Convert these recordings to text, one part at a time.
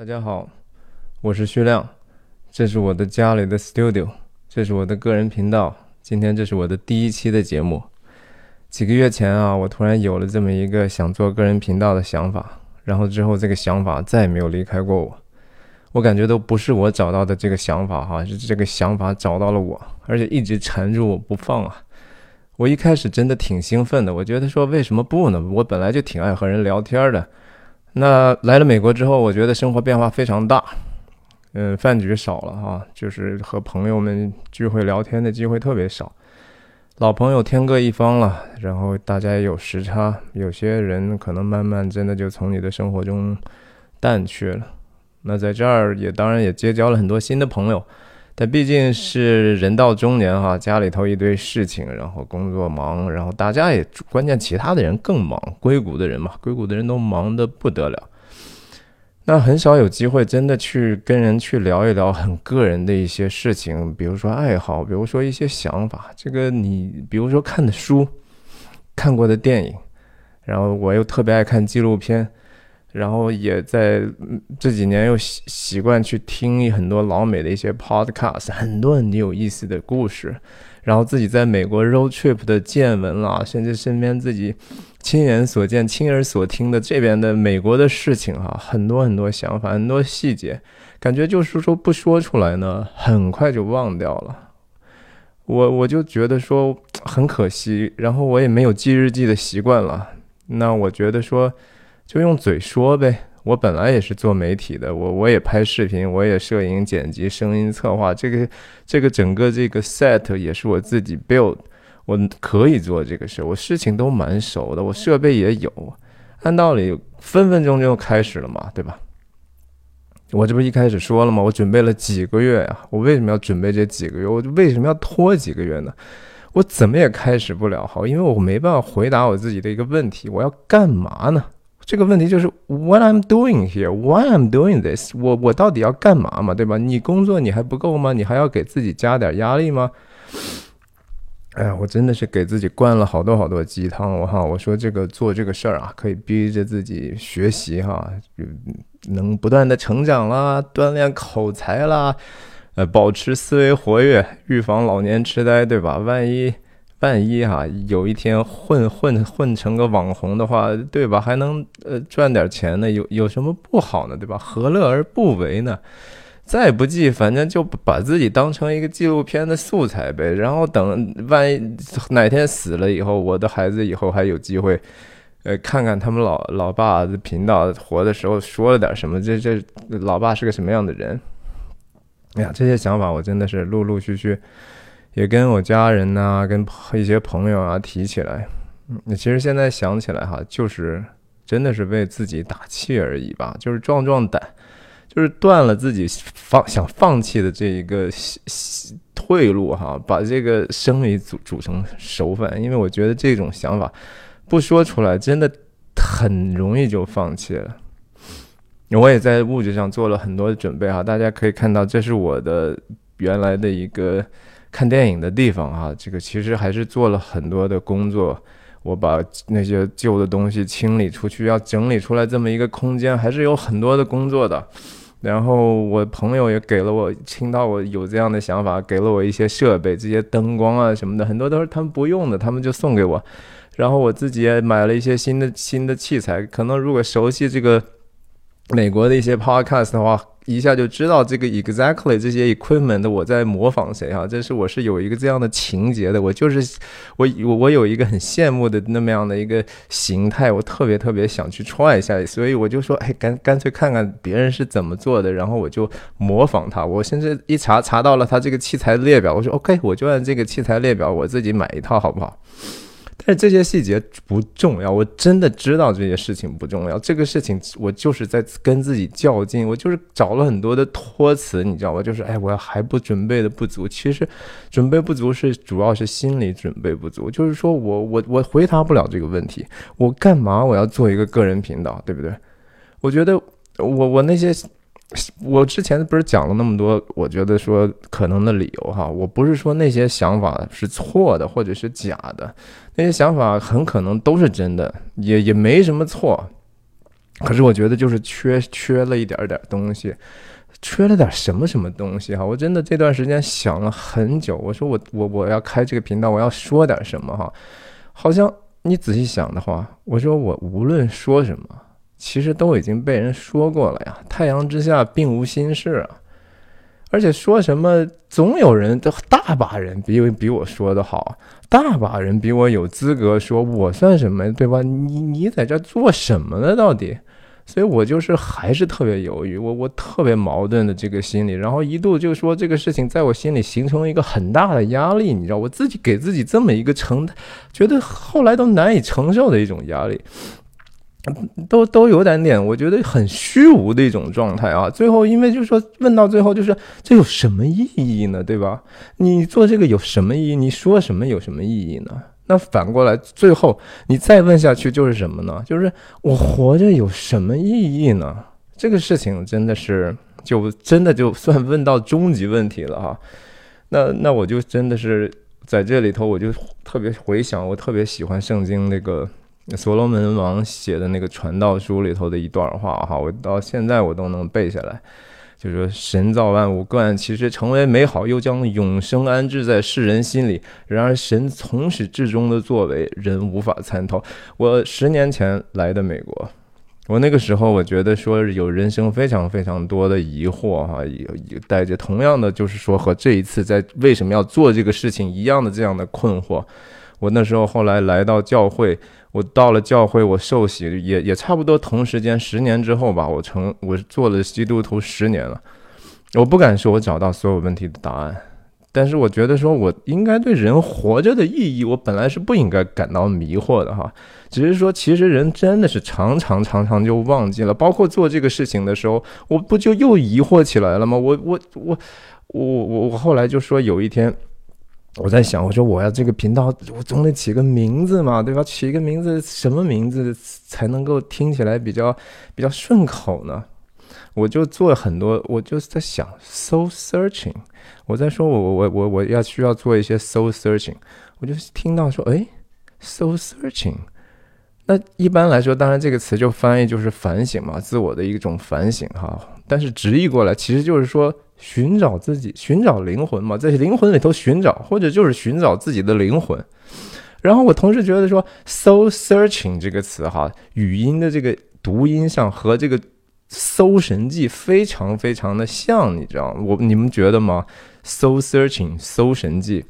大家好，我是徐亮，这是我的家里的 studio，这是我的个人频道。今天这是我的第一期的节目。几个月前啊，我突然有了这么一个想做个人频道的想法，然后之后这个想法再也没有离开过我。我感觉都不是我找到的这个想法哈，是这个想法找到了我，而且一直缠住我不放啊。我一开始真的挺兴奋的，我觉得说为什么不呢？我本来就挺爱和人聊天的。那来了美国之后，我觉得生活变化非常大，嗯，饭局少了哈，就是和朋友们聚会聊天的机会特别少，老朋友天各一方了，然后大家也有时差，有些人可能慢慢真的就从你的生活中淡去了。那在这儿也当然也结交了很多新的朋友。但毕竟是人到中年哈，家里头一堆事情，然后工作忙，然后大家也关键其他的人更忙，硅谷的人嘛，硅谷的人都忙得不得了。那很少有机会真的去跟人去聊一聊很个人的一些事情，比如说爱好，比如说一些想法。这个你比如说看的书，看过的电影，然后我又特别爱看纪录片。然后也在这几年又习习惯去听很多老美的一些 podcast，很多很有意思的故事。然后自己在美国 road trip 的见闻啦，甚至身边自己亲眼所见、亲耳所听的这边的美国的事情哈，很多很多想法、很多细节，感觉就是说不说出来呢，很快就忘掉了。我我就觉得说很可惜，然后我也没有记日记的习惯了。那我觉得说。就用嘴说呗。我本来也是做媒体的，我我也拍视频，我也摄影、剪辑、声音策划，这个这个整个这个 set 也是我自己 build，我可以做这个事，我事情都蛮熟的，我设备也有，按道理分分钟就开始了嘛，对吧？我这不一开始说了吗？我准备了几个月呀，我为什么要准备这几个月？我为什么要拖几个月呢？我怎么也开始不了，好，因为我没办法回答我自己的一个问题，我要干嘛呢？这个问题就是 What I'm doing here? Why I'm doing this? 我我到底要干嘛嘛？对吧？你工作你还不够吗？你还要给自己加点压力吗？哎呀，我真的是给自己灌了好多好多鸡汤。我哈，我说这个做这个事儿啊，可以逼着自己学习哈，能不断的成长啦，锻炼口才啦，呃，保持思维活跃，预防老年痴呆，对吧？万一。万一哈有一天混混混成个网红的话，对吧？还能呃赚点钱呢，有有什么不好呢？对吧？何乐而不为呢？再不济，反正就把自己当成一个纪录片的素材呗。然后等万一哪天死了以后，我的孩子以后还有机会，呃，看看他们老老爸的频道活的时候说了点什么，这这老爸是个什么样的人？哎呀，这些想法我真的是陆陆续续。也跟我家人呐，跟一些朋友啊提起来，嗯，其实现在想起来哈，就是真的是为自己打气而已吧，就是壮壮胆，就是断了自己放想放弃的这一个退路哈，把这个生米煮煮成熟饭，因为我觉得这种想法不说出来，真的很容易就放弃了。我也在物质上做了很多的准备哈，大家可以看到，这是我的原来的一个。看电影的地方啊，这个其实还是做了很多的工作。我把那些旧的东西清理出去，要整理出来这么一个空间，还是有很多的工作的。然后我朋友也给了我，听到我有这样的想法，给了我一些设备，这些灯光啊什么的，很多都是他们不用的，他们就送给我。然后我自己也买了一些新的新的器材。可能如果熟悉这个美国的一些 podcast 的话。一下就知道这个 exactly 这些 equipment 的我在模仿谁啊，这是我是有一个这样的情节的，我就是我我我有一个很羡慕的那么样的一个形态，我特别特别想去 try 一下，所以我就说，哎，干干脆看看别人是怎么做的，然后我就模仿他，我甚至一查查到了他这个器材列表，我说 OK，我就按这个器材列表，我自己买一套好不好？但是这些细节不重要，我真的知道这些事情不重要。这个事情我就是在跟自己较劲，我就是找了很多的托词，你知道吧？就是哎，我还不准备的不足。其实准备不足是主要是心理准备不足，就是说我我我回答不了这个问题，我干嘛我要做一个个人频道，对不对？我觉得我我那些。我之前不是讲了那么多，我觉得说可能的理由哈，我不是说那些想法是错的或者是假的，那些想法很可能都是真的，也也没什么错。可是我觉得就是缺缺了一点点东西，缺了点什么什么东西哈。我真的这段时间想了很久，我说我我我要开这个频道，我要说点什么哈。好像你仔细想的话，我说我无论说什么，其实都已经被人说过了呀。太阳之下并无新事啊。而且说什么，总有人，都大把人比比我说的好，大把人比我有资格说，我算什么，对吧？你你在这做什么呢？到底？所以我就是还是特别犹豫，我我特别矛盾的这个心理，然后一度就说这个事情在我心里形成了一个很大的压力，你知道，我自己给自己这么一个承，觉得后来都难以承受的一种压力。都都有点点，我觉得很虚无的一种状态啊。最后，因为就是说，问到最后，就是这有什么意义呢？对吧？你做这个有什么意义？你说什么有什么意义呢？那反过来，最后你再问下去，就是什么呢？就是我活着有什么意义呢？这个事情真的是，就真的就算问到终极问题了哈。那那我就真的是在这里头，我就特别回想，我特别喜欢圣经那个。所罗门王写的那个传道书里头的一段话，哈，我到现在我都能背下来。就是说，神造万物，各其实成为美好，又将永生安置在世人心里。然而，神从始至终的作为，人无法参透。我十年前来的美国，我那个时候我觉得说有人生非常非常多的疑惑，哈，也带着同样的就是说和这一次在为什么要做这个事情一样的这样的困惑。我那时候后来来到教会。我到了教会，我受洗也也差不多同时间，十年之后吧，我成我做了基督徒十年了。我不敢说我找到所有问题的答案，但是我觉得说我应该对人活着的意义，我本来是不应该感到迷惑的哈。只是说，其实人真的是常常常常就忘记了，包括做这个事情的时候，我不就又疑惑起来了吗？我我我我我我后来就说有一天。我在想，我说我要这个频道，我总得起个名字嘛，对吧？起一个名字，什么名字才能够听起来比较比较顺口呢？我就做很多，我就是在想，soul searching。我在说，我我我我我要需要做一些 soul searching。我就听到说，哎，soul searching。那一般来说，当然这个词就翻译就是反省嘛，自我的一种反省哈。但是直译过来，其实就是说。寻找自己，寻找灵魂嘛，在灵魂里头寻找，或者就是寻找自己的灵魂。然后我同时觉得说，soul searching 这个词哈，语音的这个读音上和这个《搜神记》非常非常的像，你知道我你们觉得吗？so searching，《搜神记》。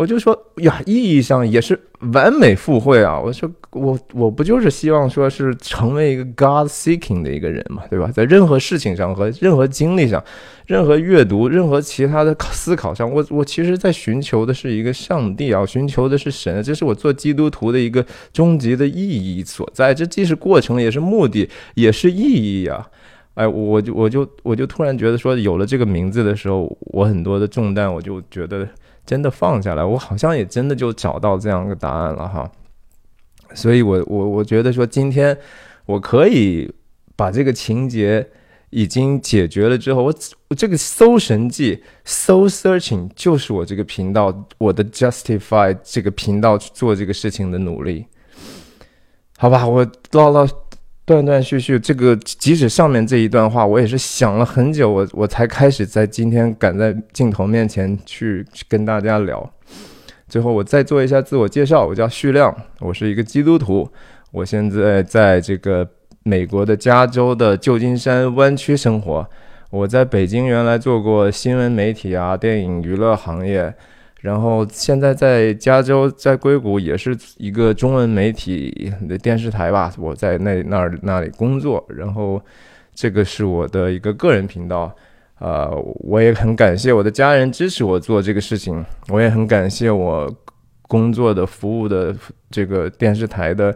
我就说呀，意义上也是完美附会啊！我说我我不就是希望说是成为一个 God seeking 的一个人嘛，对吧？在任何事情上和任何经历上、任何阅读、任何其他的思考上，我我其实在寻求的是一个上帝啊，寻求的是神，这是我做基督徒的一个终极的意义所在。这既是过程，也是目的，也是意义呀！哎，我就我就我就突然觉得说，有了这个名字的时候，我很多的重担，我就觉得。真的放下来，我好像也真的就找到这样一个答案了哈，所以，我我我觉得说今天我可以把这个情节已经解决了之后，我我这个搜神记搜 searching 就是我这个频道我的 justify 这个频道去做这个事情的努力，好吧，我唠唠。断断续续，这个即使上面这一段话，我也是想了很久，我我才开始在今天赶在镜头面前去跟大家聊。最后，我再做一下自我介绍，我叫徐亮，我是一个基督徒，我现在在这个美国的加州的旧金山湾区生活。我在北京原来做过新闻媒体啊，电影娱乐行业。然后现在在加州，在硅谷也是一个中文媒体的电视台吧，我在那那儿那里工作。然后这个是我的一个个人频道，呃，我也很感谢我的家人支持我做这个事情，我也很感谢我工作的服务的这个电视台的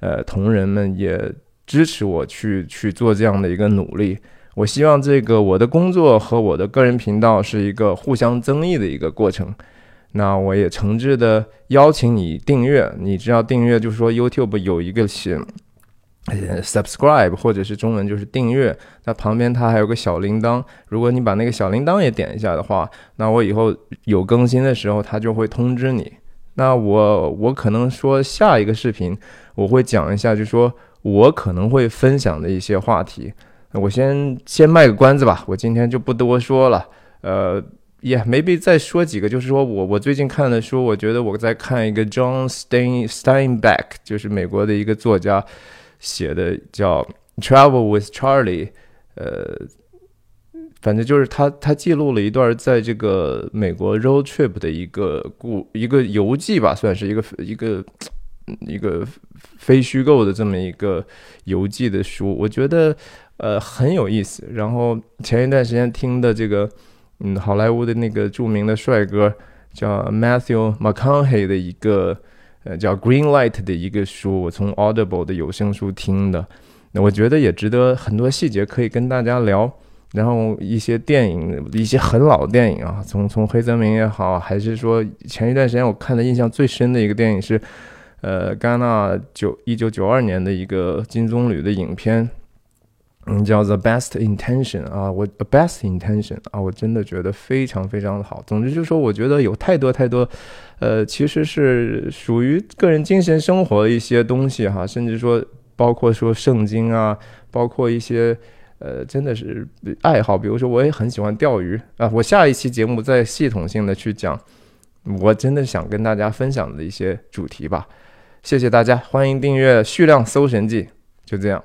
呃同仁们也支持我去去做这样的一个努力。我希望这个我的工作和我的个人频道是一个互相增益的一个过程。那我也诚挚的邀请你订阅，你只要订阅，就是说 YouTube 有一个写 subscribe，或者是中文就是订阅，那旁边它还有个小铃铛，如果你把那个小铃铛也点一下的话，那我以后有更新的时候，它就会通知你。那我我可能说下一个视频我会讲一下，就说我可能会分享的一些话题。我先先卖个关子吧，我今天就不多说了。呃，也 maybe 再说几个，就是说我我最近看的书，我觉得我在看一个 John Stein Steinbeck，就是美国的一个作家写的叫《Travel with Charlie》，呃，反正就是他他记录了一段在这个美国 road trip 的一个故一个游记吧，算是一个一个一个非虚构的这么一个游记的书，我觉得。呃，很有意思。然后前一段时间听的这个，嗯，好莱坞的那个著名的帅哥叫 Matthew McConaughey 的一个，呃，叫 Green Light 的一个书，我从 Audible 的有声书听的。那我觉得也值得很多细节可以跟大家聊。然后一些电影，一些很老电影啊，从从黑泽明也好，还是说前一段时间我看的印象最深的一个电影是，呃，戛纳九一九九二年的一个金棕榈的影片。嗯，叫 The Best Intention 啊，我 The Best Intention 啊，我真的觉得非常非常的好。总之就是说，我觉得有太多太多，呃，其实是属于个人精神生活的一些东西哈，甚至说包括说圣经啊，包括一些呃，真的是爱好，比如说我也很喜欢钓鱼啊。我下一期节目再系统性的去讲，我真的想跟大家分享的一些主题吧。谢谢大家，欢迎订阅《旭亮搜神记》，就这样。